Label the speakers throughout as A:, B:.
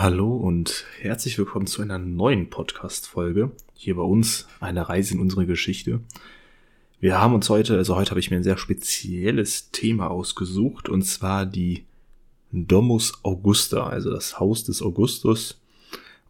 A: Hallo und herzlich willkommen zu einer neuen Podcast-Folge. Hier bei uns eine Reise in unsere Geschichte. Wir haben uns heute, also heute habe ich mir ein sehr spezielles Thema ausgesucht und zwar die Domus Augusta, also das Haus des Augustus.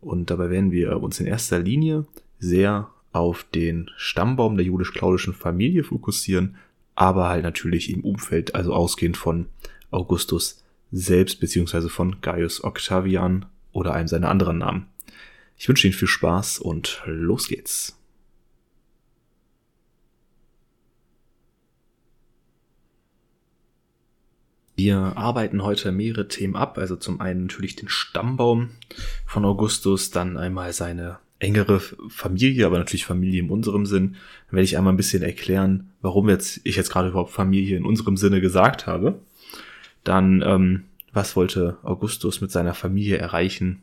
A: Und dabei werden wir uns in erster Linie sehr auf den Stammbaum der judisch-claudischen Familie fokussieren, aber halt natürlich im Umfeld, also ausgehend von Augustus selbst, beziehungsweise von Gaius Octavian oder einem seiner anderen Namen. Ich wünsche Ihnen viel Spaß und los geht's. Wir arbeiten heute mehrere Themen ab, also zum einen natürlich den Stammbaum von Augustus, dann einmal seine engere Familie, aber natürlich Familie in unserem Sinn. Dann werde ich einmal ein bisschen erklären, warum jetzt ich jetzt gerade überhaupt Familie in unserem Sinne gesagt habe. Dann ähm, was wollte Augustus mit seiner Familie erreichen.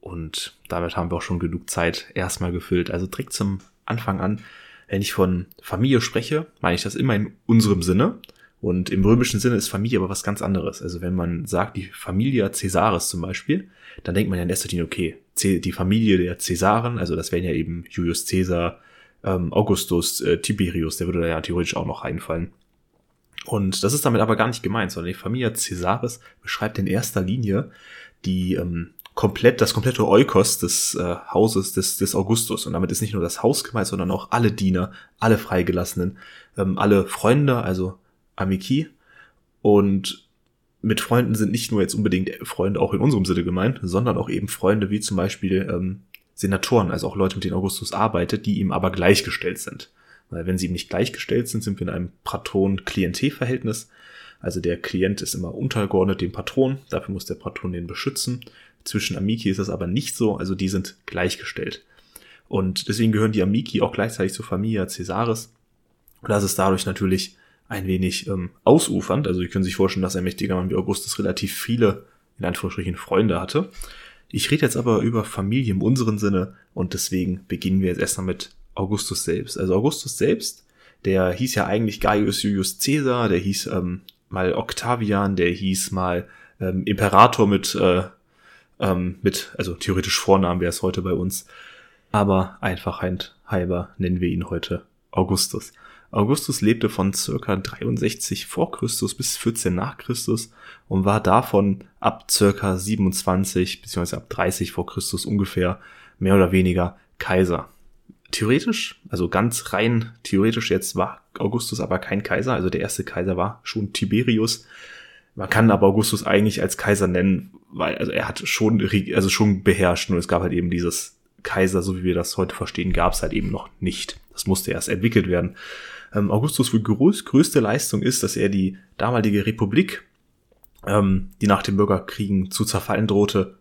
A: Und damit haben wir auch schon genug Zeit erstmal gefüllt. Also direkt zum Anfang an, wenn ich von Familie spreche, meine ich das immer in unserem Sinne. Und im römischen Sinne ist Familie aber was ganz anderes. Also wenn man sagt, die Familie Caesaris zum Beispiel, dann denkt man ja in erster Linie, okay, die Familie der Caesaren, also das wären ja eben Julius Caesar, ähm, Augustus, äh, Tiberius, der würde da ja theoretisch auch noch einfallen. Und das ist damit aber gar nicht gemeint, sondern die Familie Caesaris beschreibt in erster Linie die ähm, komplett das komplette Eukos des äh, Hauses des, des Augustus. Und damit ist nicht nur das Haus gemeint, sondern auch alle Diener, alle Freigelassenen, ähm, alle Freunde, also Amiki. Und mit Freunden sind nicht nur jetzt unbedingt Freunde auch in unserem Sinne gemeint, sondern auch eben Freunde wie zum Beispiel ähm, Senatoren, also auch Leute, mit denen Augustus arbeitet, die ihm aber gleichgestellt sind. Weil wenn sie ihm nicht gleichgestellt sind, sind wir in einem Patron-Klientel-Verhältnis. Also der Klient ist immer untergeordnet dem Patron, dafür muss der Patron den beschützen. Zwischen Amiki ist das aber nicht so, also die sind gleichgestellt. Und deswegen gehören die Amiki auch gleichzeitig zur Familie Caesaris. Und das ist dadurch natürlich ein wenig ähm, ausufernd. Also Sie können sich vorstellen, dass ein mächtiger Mann wie Augustus relativ viele, in Anführungsstrichen, Freunde hatte. Ich rede jetzt aber über Familie im unseren Sinne und deswegen beginnen wir jetzt erstmal mit Augustus selbst. Also Augustus selbst, der hieß ja eigentlich Gaius Julius Caesar, der hieß ähm, mal Octavian, der hieß mal ähm, Imperator mit, äh, ähm, mit, also theoretisch Vornamen wäre es heute bei uns. Aber Einfachheit halber nennen wir ihn heute Augustus. Augustus lebte von circa 63 vor Christus bis 14 nach Christus und war davon ab circa 27 bzw. ab 30 vor Christus ungefähr mehr oder weniger Kaiser theoretisch, also ganz rein theoretisch jetzt war Augustus aber kein Kaiser, also der erste Kaiser war schon Tiberius. Man kann aber Augustus eigentlich als Kaiser nennen, weil also er hat schon also schon beherrscht, nur es gab halt eben dieses Kaiser, so wie wir das heute verstehen, gab es halt eben noch nicht. Das musste erst entwickelt werden. Ähm, Augustus wohl größ, größte Leistung ist, dass er die damalige Republik, ähm, die nach den Bürgerkriegen zu zerfallen drohte,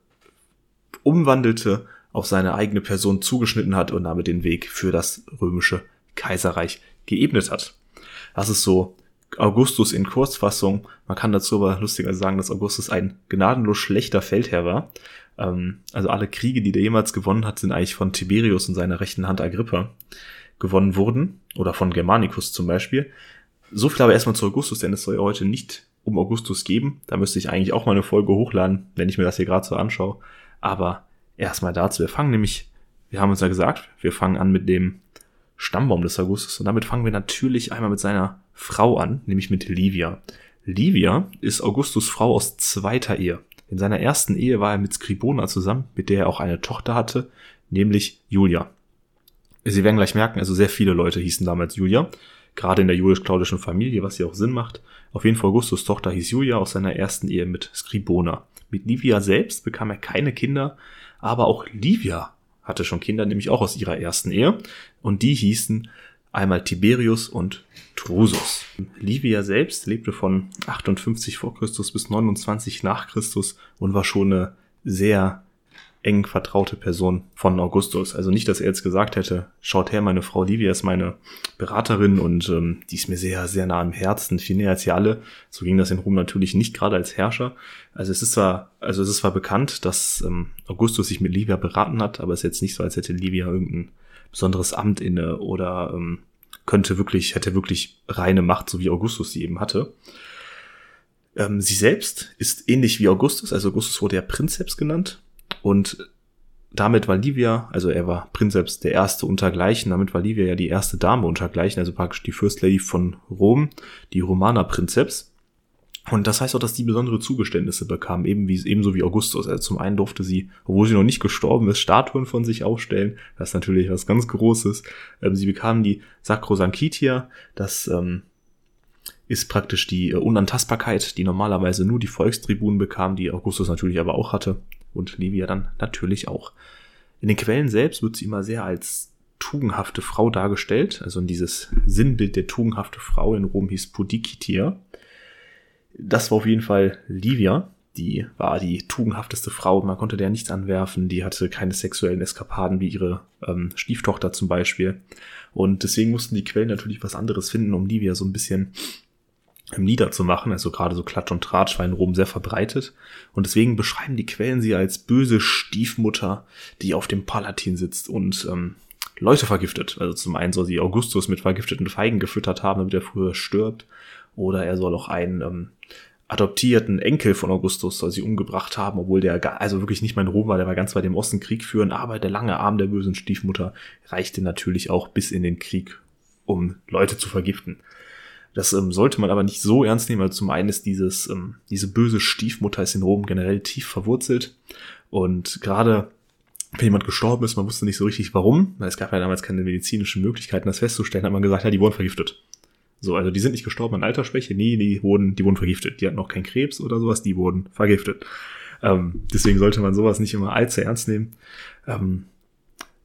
A: umwandelte auf seine eigene Person zugeschnitten hat und damit den Weg für das römische Kaiserreich geebnet hat. Das ist so Augustus in Kurzfassung. Man kann dazu aber lustiger sagen, dass Augustus ein gnadenlos schlechter Feldherr war. Ähm, also alle Kriege, die der jemals gewonnen hat, sind eigentlich von Tiberius und seiner rechten Hand Agrippa gewonnen wurden. Oder von Germanicus zum Beispiel. So viel aber erstmal zu Augustus, denn es soll ja heute nicht um Augustus geben. Da müsste ich eigentlich auch mal eine Folge hochladen, wenn ich mir das hier gerade so anschaue. Aber erstmal dazu. Wir fangen nämlich, wir haben uns ja gesagt, wir fangen an mit dem Stammbaum des Augustus und damit fangen wir natürlich einmal mit seiner Frau an, nämlich mit Livia. Livia ist Augustus Frau aus zweiter Ehe. In seiner ersten Ehe war er mit Scribona zusammen, mit der er auch eine Tochter hatte, nämlich Julia. Sie werden gleich merken, also sehr viele Leute hießen damals Julia, gerade in der julisch-claudischen Familie, was ja auch Sinn macht. Auf jeden Fall Augustus Tochter hieß Julia aus seiner ersten Ehe mit Scribona. Mit Livia selbst bekam er keine Kinder, aber auch Livia hatte schon Kinder, nämlich auch aus ihrer ersten Ehe. Und die hießen einmal Tiberius und Drusus. Livia selbst lebte von 58 vor Christus bis 29 nach Christus und war schon eine sehr eng vertraute Person von Augustus. Also nicht, dass er jetzt gesagt hätte, schaut her, meine Frau Livia ist meine Beraterin und ähm, die ist mir sehr, sehr nah am Herzen, viel näher als sie alle. So ging das in Rom natürlich nicht gerade als Herrscher. Also es ist zwar, also es ist zwar bekannt, dass ähm, Augustus sich mit Livia beraten hat, aber es ist jetzt nicht so, als hätte Livia irgendein besonderes Amt inne oder ähm, könnte wirklich, hätte wirklich reine Macht, so wie Augustus sie eben hatte. Ähm, sie selbst ist ähnlich wie Augustus, also Augustus wurde ja Prinzeps genannt Und damit war Livia, also er war Prinzeps der Erste untergleichen, damit war Livia ja die erste Dame untergleichen, also praktisch die First Lady von Rom, die Romana Prinzeps. Und das heißt auch, dass die besondere Zugeständnisse bekam, eben wie, ebenso wie Augustus. Also zum einen durfte sie, obwohl sie noch nicht gestorben ist, Statuen von sich aufstellen. Das ist natürlich was ganz Großes. Ähm, sie bekam die Sacrosanquitia, das ähm, ist praktisch die äh, Unantastbarkeit, die normalerweise nur die Volkstribunen bekamen, die Augustus natürlich aber auch hatte und Livia dann natürlich auch. In den Quellen selbst wird sie immer sehr als tugendhafte Frau dargestellt, also in dieses Sinnbild der tugendhafte Frau in Rom hieß Pudicitia. Das war auf jeden Fall Livia, die war die tugendhafteste Frau, man konnte der nichts anwerfen, die hatte keine sexuellen Eskapaden wie ihre ähm, Stieftochter zum Beispiel. Und deswegen mussten die Quellen natürlich was anderes finden, um Livia so ein bisschen niederzumachen. Also gerade so Klatsch und Tratsch war in Rom sehr verbreitet. Und deswegen beschreiben die Quellen sie als böse Stiefmutter, die auf dem Palatin sitzt und ähm, Leute vergiftet. Also zum einen soll sie Augustus mit vergifteten Feigen gefüttert haben, damit er früher stirbt. Oder er soll auch einen ähm, adoptierten Enkel von Augustus soll sie umgebracht haben, obwohl der also wirklich nicht mein Rom war, der war ganz weit im Osten Krieg führen, aber der lange Arm der bösen Stiefmutter reichte natürlich auch bis in den Krieg, um Leute zu vergiften. Das ähm, sollte man aber nicht so ernst nehmen, weil zum einen ist dieses, ähm, diese böse Stiefmutter ist in Rom generell tief verwurzelt. Und gerade wenn jemand gestorben ist, man wusste nicht so richtig warum, weil es gab ja damals keine medizinischen Möglichkeiten, das festzustellen, hat man gesagt, ja, die wurden vergiftet. So, also die sind nicht gestorben an Altersschwäche, nee, die wurden, die wurden vergiftet. Die hatten noch keinen Krebs oder sowas, die wurden vergiftet. Ähm, deswegen sollte man sowas nicht immer allzu ernst nehmen. Ähm,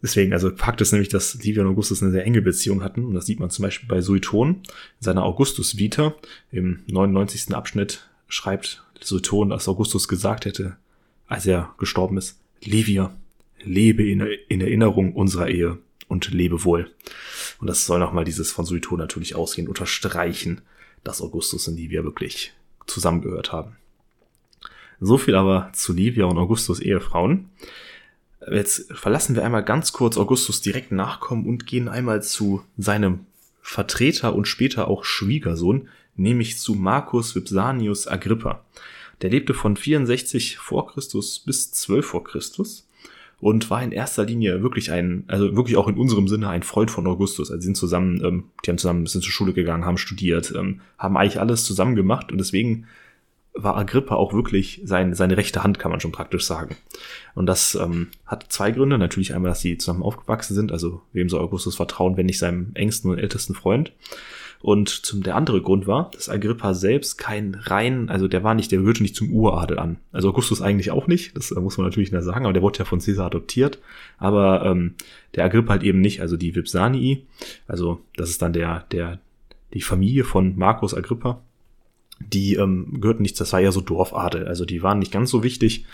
A: Deswegen, also Fakt ist nämlich, dass Livia und Augustus eine sehr enge Beziehung hatten. Und das sieht man zum Beispiel bei Sueton. In seiner Augustus Vita im 99. Abschnitt schreibt Sueton, dass Augustus gesagt hätte, als er gestorben ist, Livia, lebe in, in Erinnerung unserer Ehe und lebe wohl. Und das soll nochmal dieses von Sueton natürlich ausgehend unterstreichen, dass Augustus und Livia wirklich zusammengehört haben. So viel aber zu Livia und Augustus Ehefrauen. Jetzt verlassen wir einmal ganz kurz Augustus direkt nachkommen und gehen einmal zu seinem Vertreter und später auch Schwiegersohn, nämlich zu Marcus Vipsanius Agrippa. Der lebte von 64 vor Christus bis 12 vor Christus und war in erster Linie wirklich ein, also wirklich auch in unserem Sinne ein Freund von Augustus. Also sind zusammen, ähm, die haben zusammen ein bisschen zur Schule gegangen, haben studiert, ähm, haben eigentlich alles zusammen gemacht und deswegen war Agrippa auch wirklich sein, seine rechte Hand, kann man schon praktisch sagen. Und das ähm, hat zwei Gründe. Natürlich einmal, dass sie zusammen aufgewachsen sind, also wem soll Augustus vertrauen, wenn nicht seinem engsten und ältesten Freund. Und zum, der andere Grund war, dass Agrippa selbst kein rein, also der war nicht, der gehörte nicht zum Uradel an. Also Augustus eigentlich auch nicht, das äh, muss man natürlich nicht sagen, aber der wurde ja von Caesar adoptiert. Aber ähm, der Agrippa halt eben nicht, also die Vipsanii, also das ist dann der, der, die Familie von Marcus Agrippa, die ähm, gehörten nicht, das war ja so Dorfadel, also die waren nicht ganz so wichtig.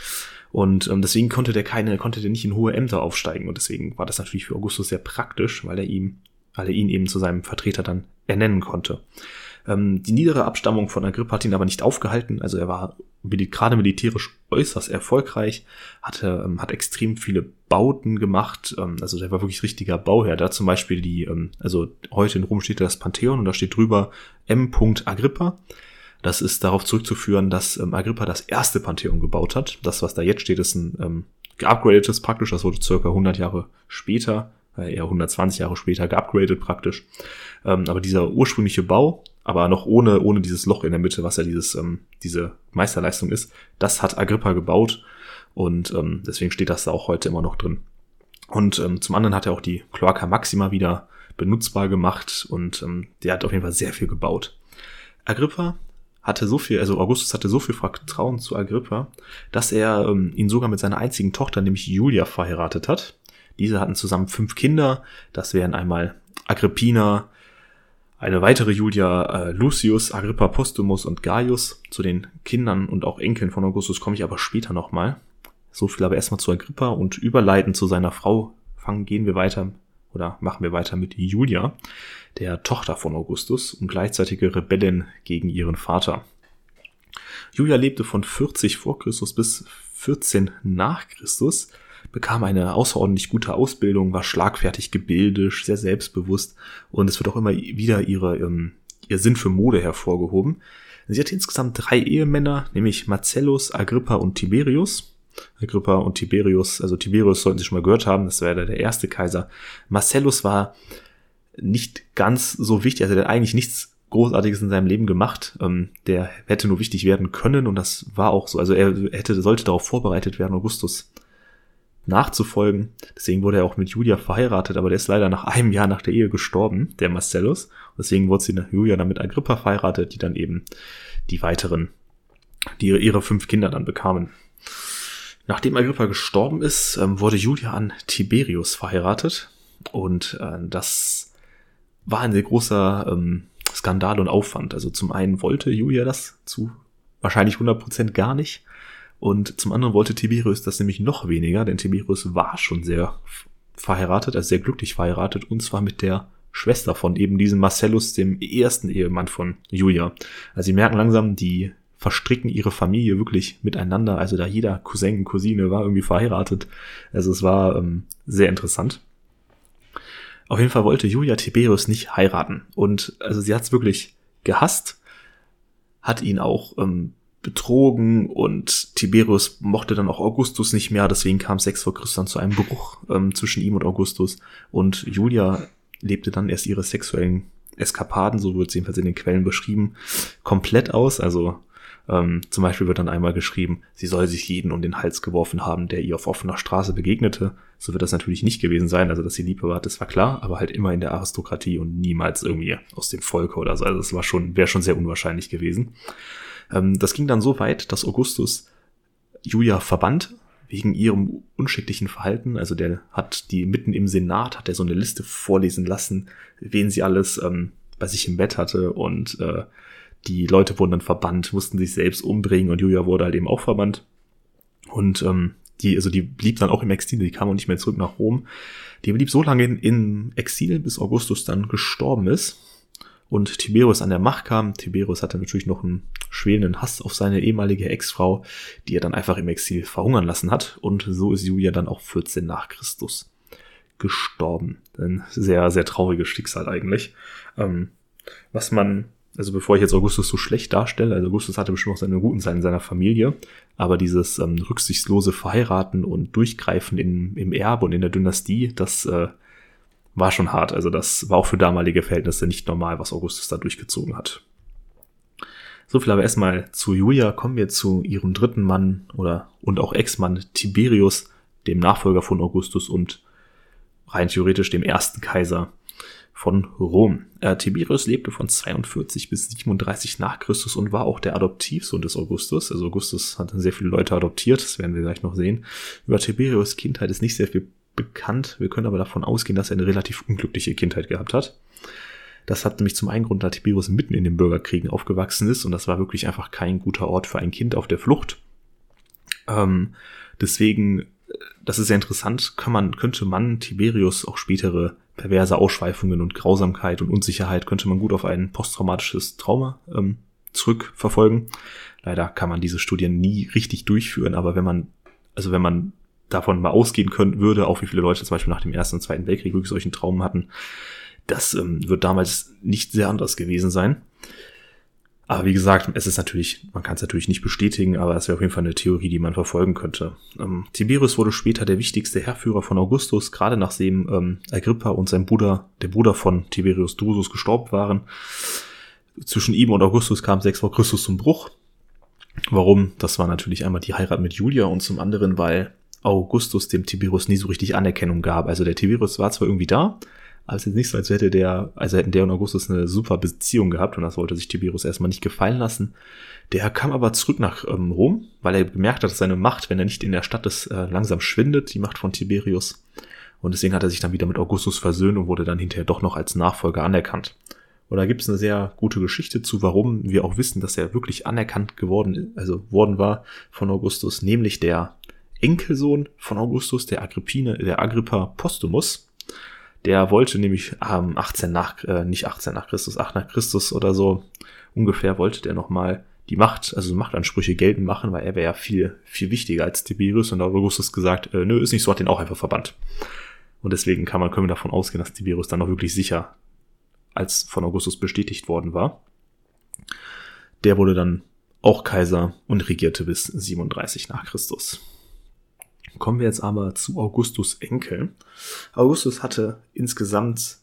A: Und ähm, deswegen konnte der keine, konnte der nicht in hohe Ämter aufsteigen. Und deswegen war das natürlich für Augustus sehr praktisch, weil er ihm, weil er ihn eben zu seinem Vertreter dann ernennen konnte. Ähm, die niedere Abstammung von Agrippa hat ihn aber nicht aufgehalten. Also er war gerade militärisch äußerst erfolgreich, hatte, ähm, hat extrem viele Bauten gemacht. Ähm, also der war wirklich richtiger Bauherr. Da zum Beispiel die, ähm, also heute in Rom steht das Pantheon und da steht drüber M. Agrippa. Das ist darauf zurückzuführen, dass ähm, Agrippa das erste Pantheon gebaut hat. Das, was da jetzt steht, ist ein ähm, geupgradetes praktisch. Das wurde circa 100 Jahre später, äh, eher 120 Jahre später geupgradet praktisch. Ähm, aber dieser ursprüngliche Bau, aber noch ohne, ohne dieses Loch in der Mitte, was ja dieses, ähm, diese Meisterleistung ist, das hat Agrippa gebaut. Und ähm, deswegen steht das da auch heute immer noch drin. Und ähm, zum anderen hat er auch die Cloaca Maxima wieder benutzbar gemacht und ähm, der hat auf jeden Fall sehr viel gebaut. Agrippa hatte so viel, also Augustus hatte so viel Vertrauen zu Agrippa, dass er ähm, ihn sogar mit seiner einzigen Tochter, nämlich Julia, verheiratet hat. Diese hatten zusammen fünf Kinder. Das wären einmal Agrippina, eine weitere Julia, äh, Lucius, Agrippa Postumus und Gaius. Zu den Kindern und auch Enkeln von Augustus komme ich aber später nochmal. So viel aber erstmal zu Agrippa und überleiten zu seiner Frau. Fangen, gehen wir weiter oder machen wir weiter mit Julia, der Tochter von Augustus und gleichzeitige Rebellin gegen ihren Vater. Julia lebte von 40 vor Christus bis 14 nach Christus, bekam eine außerordentlich gute Ausbildung, war schlagfertig gebildet, sehr selbstbewusst und es wird auch immer wieder ihre, ähm, ihr Sinn für Mode hervorgehoben. Sie hatte insgesamt drei Ehemänner, nämlich Marcellus, Agrippa und Tiberius. Agrippa und Tiberius. Also Tiberius sollten Sie schon mal gehört haben, das wäre der erste Kaiser. Marcellus war nicht ganz so wichtig, also der hat eigentlich nichts Großartiges in seinem Leben gemacht. Ähm, der hätte nur wichtig werden können und das war auch so. Also er hätte, sollte darauf vorbereitet werden, Augustus nachzufolgen. Deswegen wurde er auch mit Julia verheiratet, aber der ist leider nach einem Jahr nach der Ehe gestorben, der Marcellus. Deswegen wurde sie nach Julia dann mit Agrippa verheiratet, die dann eben die weiteren, die ihre fünf Kinder dann bekamen. Nachdem Agrippa gestorben ist, ähm, wurde Julia an Tiberius verheiratet und äh, das war ein sehr großer ähm, Skandal und Aufwand. Also zum einen wollte Julia das zu wahrscheinlich 100% gar nicht und zum anderen wollte Tiberius das nämlich noch weniger, denn Tiberius war schon sehr verheiratet, also sehr glücklich verheiratet und zwar mit der Schwester von eben diesem Marcellus, dem ersten Ehemann von Julia. Also sie merken langsam, die verstricken ihre Familie wirklich miteinander. Also da jeder Cousin, Cousine war irgendwie verheiratet. Also es war ähm, sehr interessant. Auf jeden Fall wollte Julia Tiberius nicht heiraten. Und also sie hat es wirklich gehasst, hat ihn auch ähm, betrogen und Tiberius mochte dann auch Augustus nicht mehr, deswegen kam 6 vor Christus dann zu einem Bruch ähm, zwischen ihm und Augustus. Und Julia lebte dann erst ihre sexuellen Eskapaden, so wird es jedenfalls in den Quellen beschrieben, komplett aus. Also ähm, zum Beispiel wird dann einmal geschrieben, sie soll sich jeden um den Hals geworfen haben, der ihr auf offener Straße begegnete. So wird das natürlich nicht gewesen sein. Also, dass sie Liebe war, das war klar, aber halt immer in der Aristokratie und niemals irgendwie aus dem Volke oder so. Also, das war schon, wäre schon sehr unwahrscheinlich gewesen. Ähm, das ging dann so weit, dass Augustus Julia verbannt wegen ihrem unschicklichen Verhalten. Also der hat die mitten im Senat, hat er so eine Liste vorlesen lassen, wen sie alles ähm, bei sich im Bett hatte und äh, die Leute wurden dann verbannt, mussten sich selbst umbringen und Julia wurde halt eben auch verbannt. Und ähm, die, also die blieb dann auch im Exil, die kam auch nicht mehr zurück nach Rom. Die blieb so lange in Exil, bis Augustus dann gestorben ist und Tiberius an der Macht kam. Tiberius hatte natürlich noch einen schwelenden Hass auf seine ehemalige Ex-Frau, die er dann einfach im Exil verhungern lassen hat. Und so ist Julia dann auch 14 nach Christus gestorben. Ein sehr, sehr trauriges Schicksal eigentlich. Ähm, was man also bevor ich jetzt Augustus so schlecht darstelle, also Augustus hatte bestimmt auch seine guten Seiten in seiner Familie, aber dieses ähm, rücksichtslose Verheiraten und Durchgreifen in, im Erbe und in der Dynastie, das äh, war schon hart. Also das war auch für damalige Verhältnisse nicht normal, was Augustus da durchgezogen hat. So viel aber erstmal zu Julia. Kommen wir zu ihrem dritten Mann oder und auch Ex-Mann Tiberius, dem Nachfolger von Augustus und rein theoretisch dem ersten Kaiser von Rom. Äh, Tiberius lebte von 42 bis 37 nach Christus und war auch der Adoptivsohn des Augustus. Also Augustus hat sehr viele Leute adoptiert, das werden wir gleich noch sehen. Über Tiberius Kindheit ist nicht sehr viel bekannt. Wir können aber davon ausgehen, dass er eine relativ unglückliche Kindheit gehabt hat. Das hat nämlich zum einen Grund, da Tiberius mitten in den Bürgerkriegen aufgewachsen ist und das war wirklich einfach kein guter Ort für ein Kind auf der Flucht. Ähm, deswegen, das ist sehr interessant, kann man, könnte man Tiberius auch spätere perverse Ausschweifungen und Grausamkeit und Unsicherheit könnte man gut auf ein posttraumatisches Trauma ähm, zurückverfolgen. Leider kann man diese Studien nie richtig durchführen, aber wenn man, also wenn man davon mal ausgehen können würde, auch wie viele Leute zum Beispiel nach dem Ersten und Zweiten Weltkrieg wirklich solchen Traum hatten, das ähm, wird damals nicht sehr anders gewesen sein. Aber wie gesagt, es ist natürlich, man kann es natürlich nicht bestätigen, aber es wäre auf jeden Fall eine Theorie, die man verfolgen könnte. Ähm, Tiberius wurde später der wichtigste Herrführer von Augustus, gerade nachdem ähm, Agrippa und sein Bruder, der Bruder von Tiberius Drusus, gestorben waren. Zwischen ihm und Augustus kam sechs vor Christus zum Bruch. Warum? Das war natürlich einmal die Heirat mit Julia und zum anderen, weil Augustus dem Tiberius nie so richtig Anerkennung gab. Also der Tiberius war zwar irgendwie da, aber es ist nicht so, als hätte der, also hätten der und Augustus eine super Beziehung gehabt und das wollte sich Tiberius erstmal nicht gefallen lassen. Der kam aber zurück nach ähm, Rom, weil er gemerkt hat, dass seine Macht, wenn er nicht in der Stadt ist, äh, langsam schwindet, die Macht von Tiberius. Und deswegen hat er sich dann wieder mit Augustus versöhnt und wurde dann hinterher doch noch als Nachfolger anerkannt. Und da gibt es eine sehr gute Geschichte zu, warum wir auch wissen, dass er wirklich anerkannt geworden, also worden war von Augustus, nämlich der Enkelsohn von Augustus, der Agrippine, der Agrippa Postumus, der wollte nämlich ähm, 18 nach, äh, nicht 18 nach Christus, 8 nach Christus oder so ungefähr, wollte der nochmal die Macht, also Machtansprüche geltend machen, weil er wäre ja viel, viel wichtiger als Tiberius und Augustus gesagt, äh, nö, ist nicht so, hat den auch einfach verbannt. Und deswegen kann man, können wir davon ausgehen, dass Tiberius dann auch wirklich sicher als von Augustus bestätigt worden war. Der wurde dann auch Kaiser und regierte bis 37 nach Christus. Kommen wir jetzt aber zu Augustus Enkel. Augustus hatte insgesamt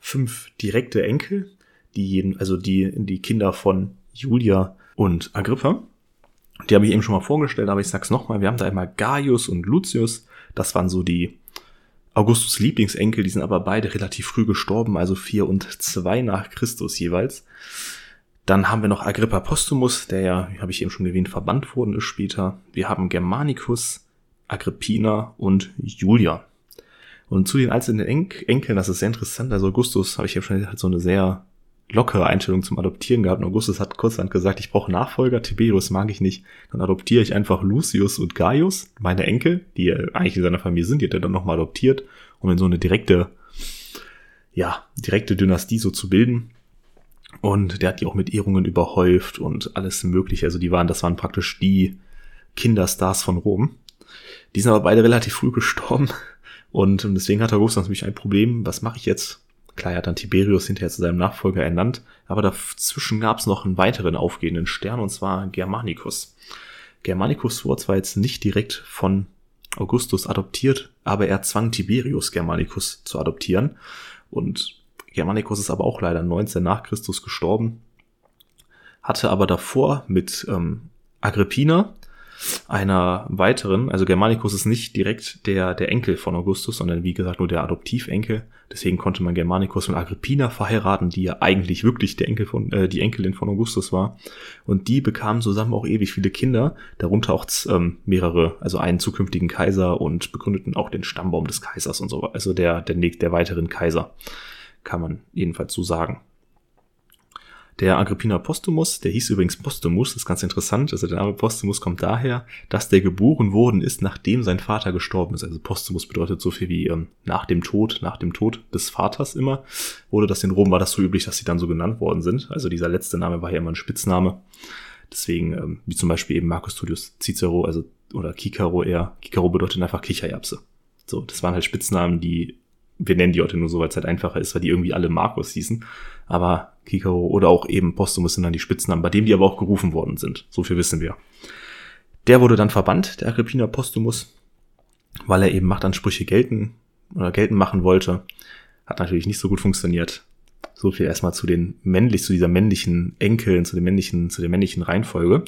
A: fünf direkte Enkel, die jeden, also die, die Kinder von Julia und Agrippa. Die habe ich eben schon mal vorgestellt, aber ich sag's nochmal. Wir haben da einmal Gaius und Lucius. Das waren so die Augustus Lieblingsenkel. Die sind aber beide relativ früh gestorben, also vier und zwei nach Christus jeweils. Dann haben wir noch Agrippa Postumus, der ja, habe ich eben schon erwähnt, verbannt worden ist später. Wir haben Germanicus, Agrippina und Julia. Und zu den einzelnen Enkeln, das ist sehr interessant. Also Augustus, habe ich ja schon gesagt, so eine sehr lockere Einstellung zum Adoptieren gehabt. Und Augustus hat kurzhand gesagt, ich brauche Nachfolger, Tiberius mag ich nicht. Dann adoptiere ich einfach Lucius und Gaius, meine Enkel, die eigentlich in seiner Familie sind, die hat er dann nochmal adoptiert, um in so eine direkte, ja, direkte Dynastie so zu bilden. Und der hat die auch mit Ehrungen überhäuft und alles mögliche. Also die waren, das waren praktisch die Kinderstars von Rom. Die sind aber beide relativ früh gestorben. Und deswegen hat Augustus natürlich ein Problem. Was mache ich jetzt? Klar, er hat dann Tiberius hinterher zu seinem Nachfolger ernannt, aber dazwischen gab es noch einen weiteren aufgehenden Stern, und zwar Germanicus. Germanicus wurde zwar jetzt nicht direkt von Augustus adoptiert, aber er zwang Tiberius Germanicus zu adoptieren. Und Germanicus ist aber auch leider 19 nach Christus gestorben, hatte aber davor mit ähm, Agrippina einer weiteren, also Germanicus ist nicht direkt der, der Enkel von Augustus, sondern wie gesagt nur der Adoptivenkel. Deswegen konnte man Germanicus und Agrippina verheiraten, die ja eigentlich wirklich der Enkel von, äh, die Enkelin von Augustus war. Und die bekamen zusammen auch ewig viele Kinder, darunter auch ähm, mehrere, also einen zukünftigen Kaiser und begründeten auch den Stammbaum des Kaisers und so, also der, der, der weiteren Kaiser, kann man jedenfalls so sagen. Der Agrippina Postumus, der hieß übrigens Postumus, ist ganz interessant. Also der Name Postumus kommt daher, dass der geboren worden ist, nachdem sein Vater gestorben ist. Also Postumus bedeutet so viel wie ähm, nach dem Tod, nach dem Tod des Vaters immer. Wurde das in Rom, war das so üblich, dass sie dann so genannt worden sind. Also dieser letzte Name war ja immer ein Spitzname. Deswegen, ähm, wie zum Beispiel eben Marcus Tullius Cicero, also oder Cicero eher. Cicero bedeutet einfach Kichererbse. So, das waren halt Spitznamen, die wir nennen die heute nur so, weil es halt einfacher ist, weil die irgendwie alle Markus hießen. Aber Kikaro oder auch eben Postumus sind dann die Spitznamen, bei dem die aber auch gerufen worden sind. So viel wissen wir. Der wurde dann verbannt, der Agrippina Postumus, weil er eben Machtansprüche gelten oder gelten machen wollte. Hat natürlich nicht so gut funktioniert. So viel erstmal zu den männlich, zu dieser männlichen Enkeln, zu den männlichen, zu der männlichen Reihenfolge.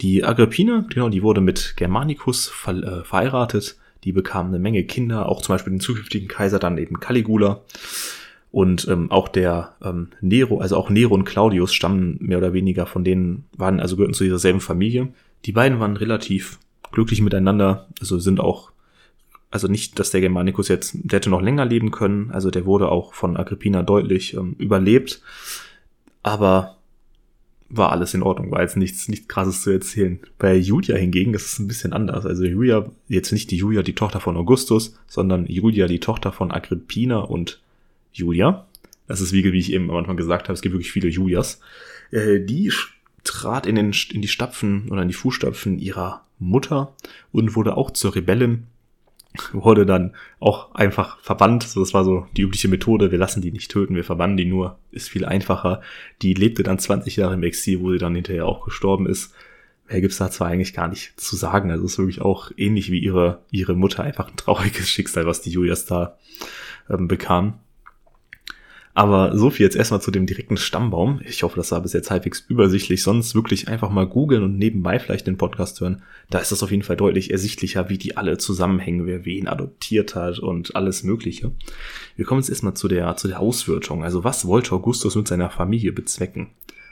A: Die Agrippina, genau, die wurde mit Germanicus ver äh, verheiratet. Die bekam eine Menge Kinder, auch zum Beispiel den zukünftigen Kaiser dann eben Caligula. Und ähm, auch der ähm, Nero, also auch Nero und Claudius stammen mehr oder weniger von denen, waren also gehörten zu dieser selben Familie. Die beiden waren relativ glücklich miteinander, also sind auch, also nicht, dass der Germanicus jetzt, der hätte noch länger leben können, also der wurde auch von Agrippina deutlich ähm, überlebt, aber war alles in Ordnung, war jetzt nichts, nichts krasses zu erzählen. Bei Julia hingegen ist es ein bisschen anders. Also Julia, jetzt nicht die Julia, die Tochter von Augustus, sondern Julia, die Tochter von Agrippina und Julia. Das ist wie, wie ich eben am Anfang gesagt habe, es gibt wirklich viele Julias. Äh, die trat in, den, in die Stapfen oder in die Fußstapfen ihrer Mutter und wurde auch zur Rebellin. Wurde dann auch einfach verbannt. So, das war so die übliche Methode. Wir lassen die nicht töten, wir verbannen die nur. Ist viel einfacher. Die lebte dann 20 Jahre im Exil, wo sie dann hinterher auch gestorben ist. Mehr gibt's da zwar eigentlich gar nicht zu sagen. Also es ist wirklich auch ähnlich wie ihre, ihre Mutter. Einfach ein trauriges Schicksal, was die Julias da ähm, bekam. Aber so viel jetzt erstmal zu dem direkten Stammbaum. Ich hoffe, das war bis jetzt halbwegs übersichtlich. Sonst wirklich einfach mal googeln und nebenbei vielleicht den Podcast hören. Da ist das auf jeden Fall deutlich ersichtlicher, wie die alle zusammenhängen, wer wen adoptiert hat und alles Mögliche. Wir kommen jetzt erstmal zu der, zu der Auswirtung. Also was wollte Augustus mit seiner Familie bezwecken?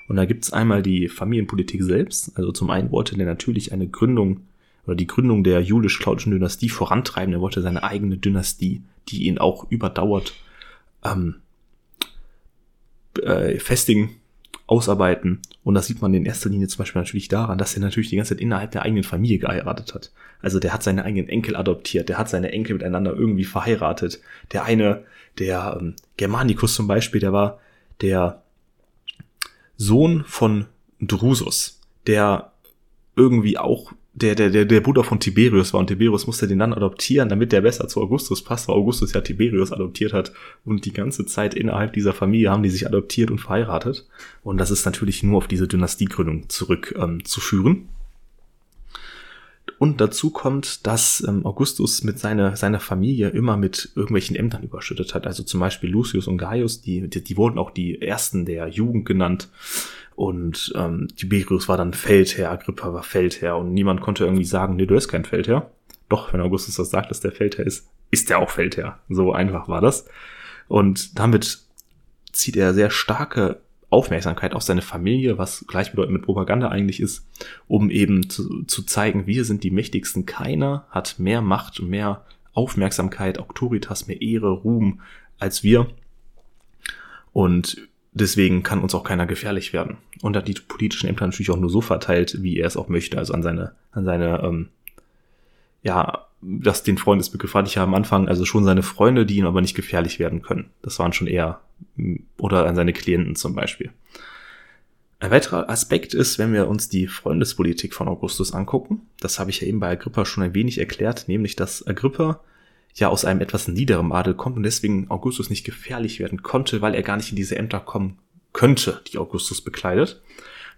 A: Und da gibt's einmal die Familienpolitik selbst. Also zum einen wollte der natürlich eine Gründung oder die Gründung der julisch-claudischen Dynastie vorantreiben. Er wollte seine eigene Dynastie, die ihn auch überdauert, ähm, äh, festigen, ausarbeiten. Und das sieht man in erster Linie zum Beispiel natürlich daran, dass er natürlich die ganze Zeit innerhalb der eigenen Familie geheiratet hat. Also der hat seine eigenen Enkel adoptiert, der hat seine Enkel miteinander irgendwie verheiratet. Der eine, der ähm, Germanicus zum Beispiel, der war der Sohn von Drusus, der irgendwie auch der, der, der, der Bruder von Tiberius war und Tiberius musste den dann adoptieren, damit der besser zu Augustus passt, weil Augustus ja Tiberius adoptiert hat und die ganze Zeit innerhalb dieser Familie haben die sich adoptiert und verheiratet und das ist natürlich nur auf diese Dynastiegründung zurück ähm, zu führen. und dazu kommt, dass ähm, Augustus mit seiner, seiner Familie immer mit irgendwelchen Ämtern überschüttet hat. Also zum Beispiel Lucius und Gaius, die, die, die wurden auch die ersten der Jugend genannt. Und ähm, Tiberius war dann Feldherr, Agrippa war Feldherr und niemand konnte irgendwie sagen, nee, du bist kein Feldherr. Doch, wenn Augustus das sagt, dass der Feldherr ist, ist er auch Feldherr. So einfach war das. Und damit zieht er sehr starke Aufmerksamkeit auf seine Familie, was gleichbedeutend mit Propaganda eigentlich ist, um eben zu, zu zeigen, wir sind die mächtigsten. Keiner hat mehr Macht, mehr Aufmerksamkeit, Autoritas, mehr Ehre, Ruhm als wir. Und deswegen kann uns auch keiner gefährlich werden. Und hat die politischen Ämter natürlich auch nur so verteilt, wie er es auch möchte, also an seine, an seine, ähm, ja, das den Freundesbegriff hatte ich ja am Anfang, also schon seine Freunde, die ihm aber nicht gefährlich werden können. Das waren schon eher, oder an seine Klienten zum Beispiel. Ein weiterer Aspekt ist, wenn wir uns die Freundespolitik von Augustus angucken, das habe ich ja eben bei Agrippa schon ein wenig erklärt, nämlich dass Agrippa ja aus einem etwas niederen Adel kommt und deswegen Augustus nicht gefährlich werden konnte, weil er gar nicht in diese Ämter kommen könnte, die Augustus bekleidet.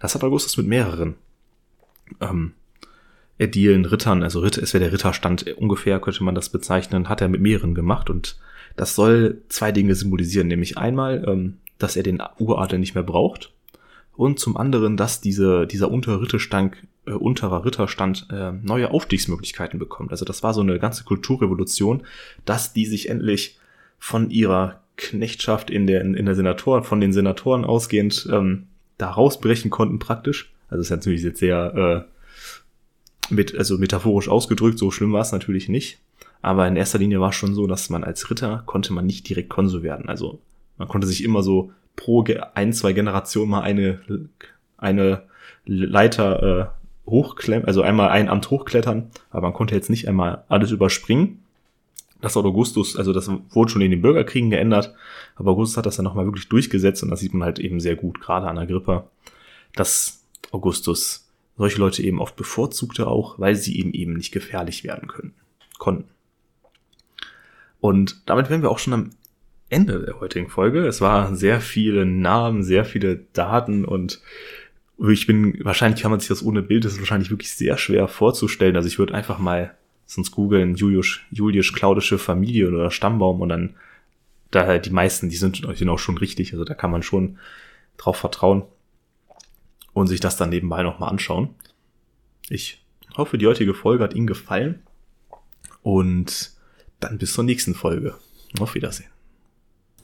A: Das hat Augustus mit mehreren ähm, ädilen Rittern, also Ritter, es wäre der Ritterstand ungefähr, könnte man das bezeichnen, hat er mit mehreren gemacht und das soll zwei Dinge symbolisieren, nämlich einmal, ähm, dass er den Uradel nicht mehr braucht und zum anderen, dass diese, dieser untere Ritterstand, äh, unterer Ritterstand äh, neue Aufstiegsmöglichkeiten bekommt. Also das war so eine ganze Kulturrevolution, dass die sich endlich von ihrer Knechtschaft in der, in der Senatoren, von den Senatoren ausgehend ähm, da rausbrechen konnten praktisch. Also ist natürlich jetzt sehr äh, mit, also metaphorisch ausgedrückt, so schlimm war es natürlich nicht. Aber in erster Linie war es schon so, dass man als Ritter konnte man nicht direkt Konsul werden. Also man konnte sich immer so pro ein, zwei Generationen mal eine, eine Leiter äh, hochklemmen, also einmal ein Amt hochklettern, aber man konnte jetzt nicht einmal alles überspringen. Das hat Augustus, also das wurde schon in den Bürgerkriegen geändert, aber Augustus hat das dann nochmal wirklich durchgesetzt und das sieht man halt eben sehr gut, gerade an Agrippa, dass Augustus solche Leute eben oft bevorzugte auch, weil sie eben eben nicht gefährlich werden können, konnten. Und damit wären wir auch schon am Ende der heutigen Folge. Es waren sehr viele Namen, sehr viele Daten und ich bin, wahrscheinlich kann man sich das ohne Bild, das ist wahrscheinlich wirklich sehr schwer vorzustellen. Also ich würde einfach mal sonst googeln, Julius, Julius Claudische Familie oder Stammbaum und dann da die meisten, die sind, sind auch schon richtig, also da kann man schon drauf vertrauen und sich das dann nebenbei nochmal anschauen. Ich hoffe, die heutige Folge hat Ihnen gefallen und dann bis zur nächsten Folge. Auf Wiedersehen.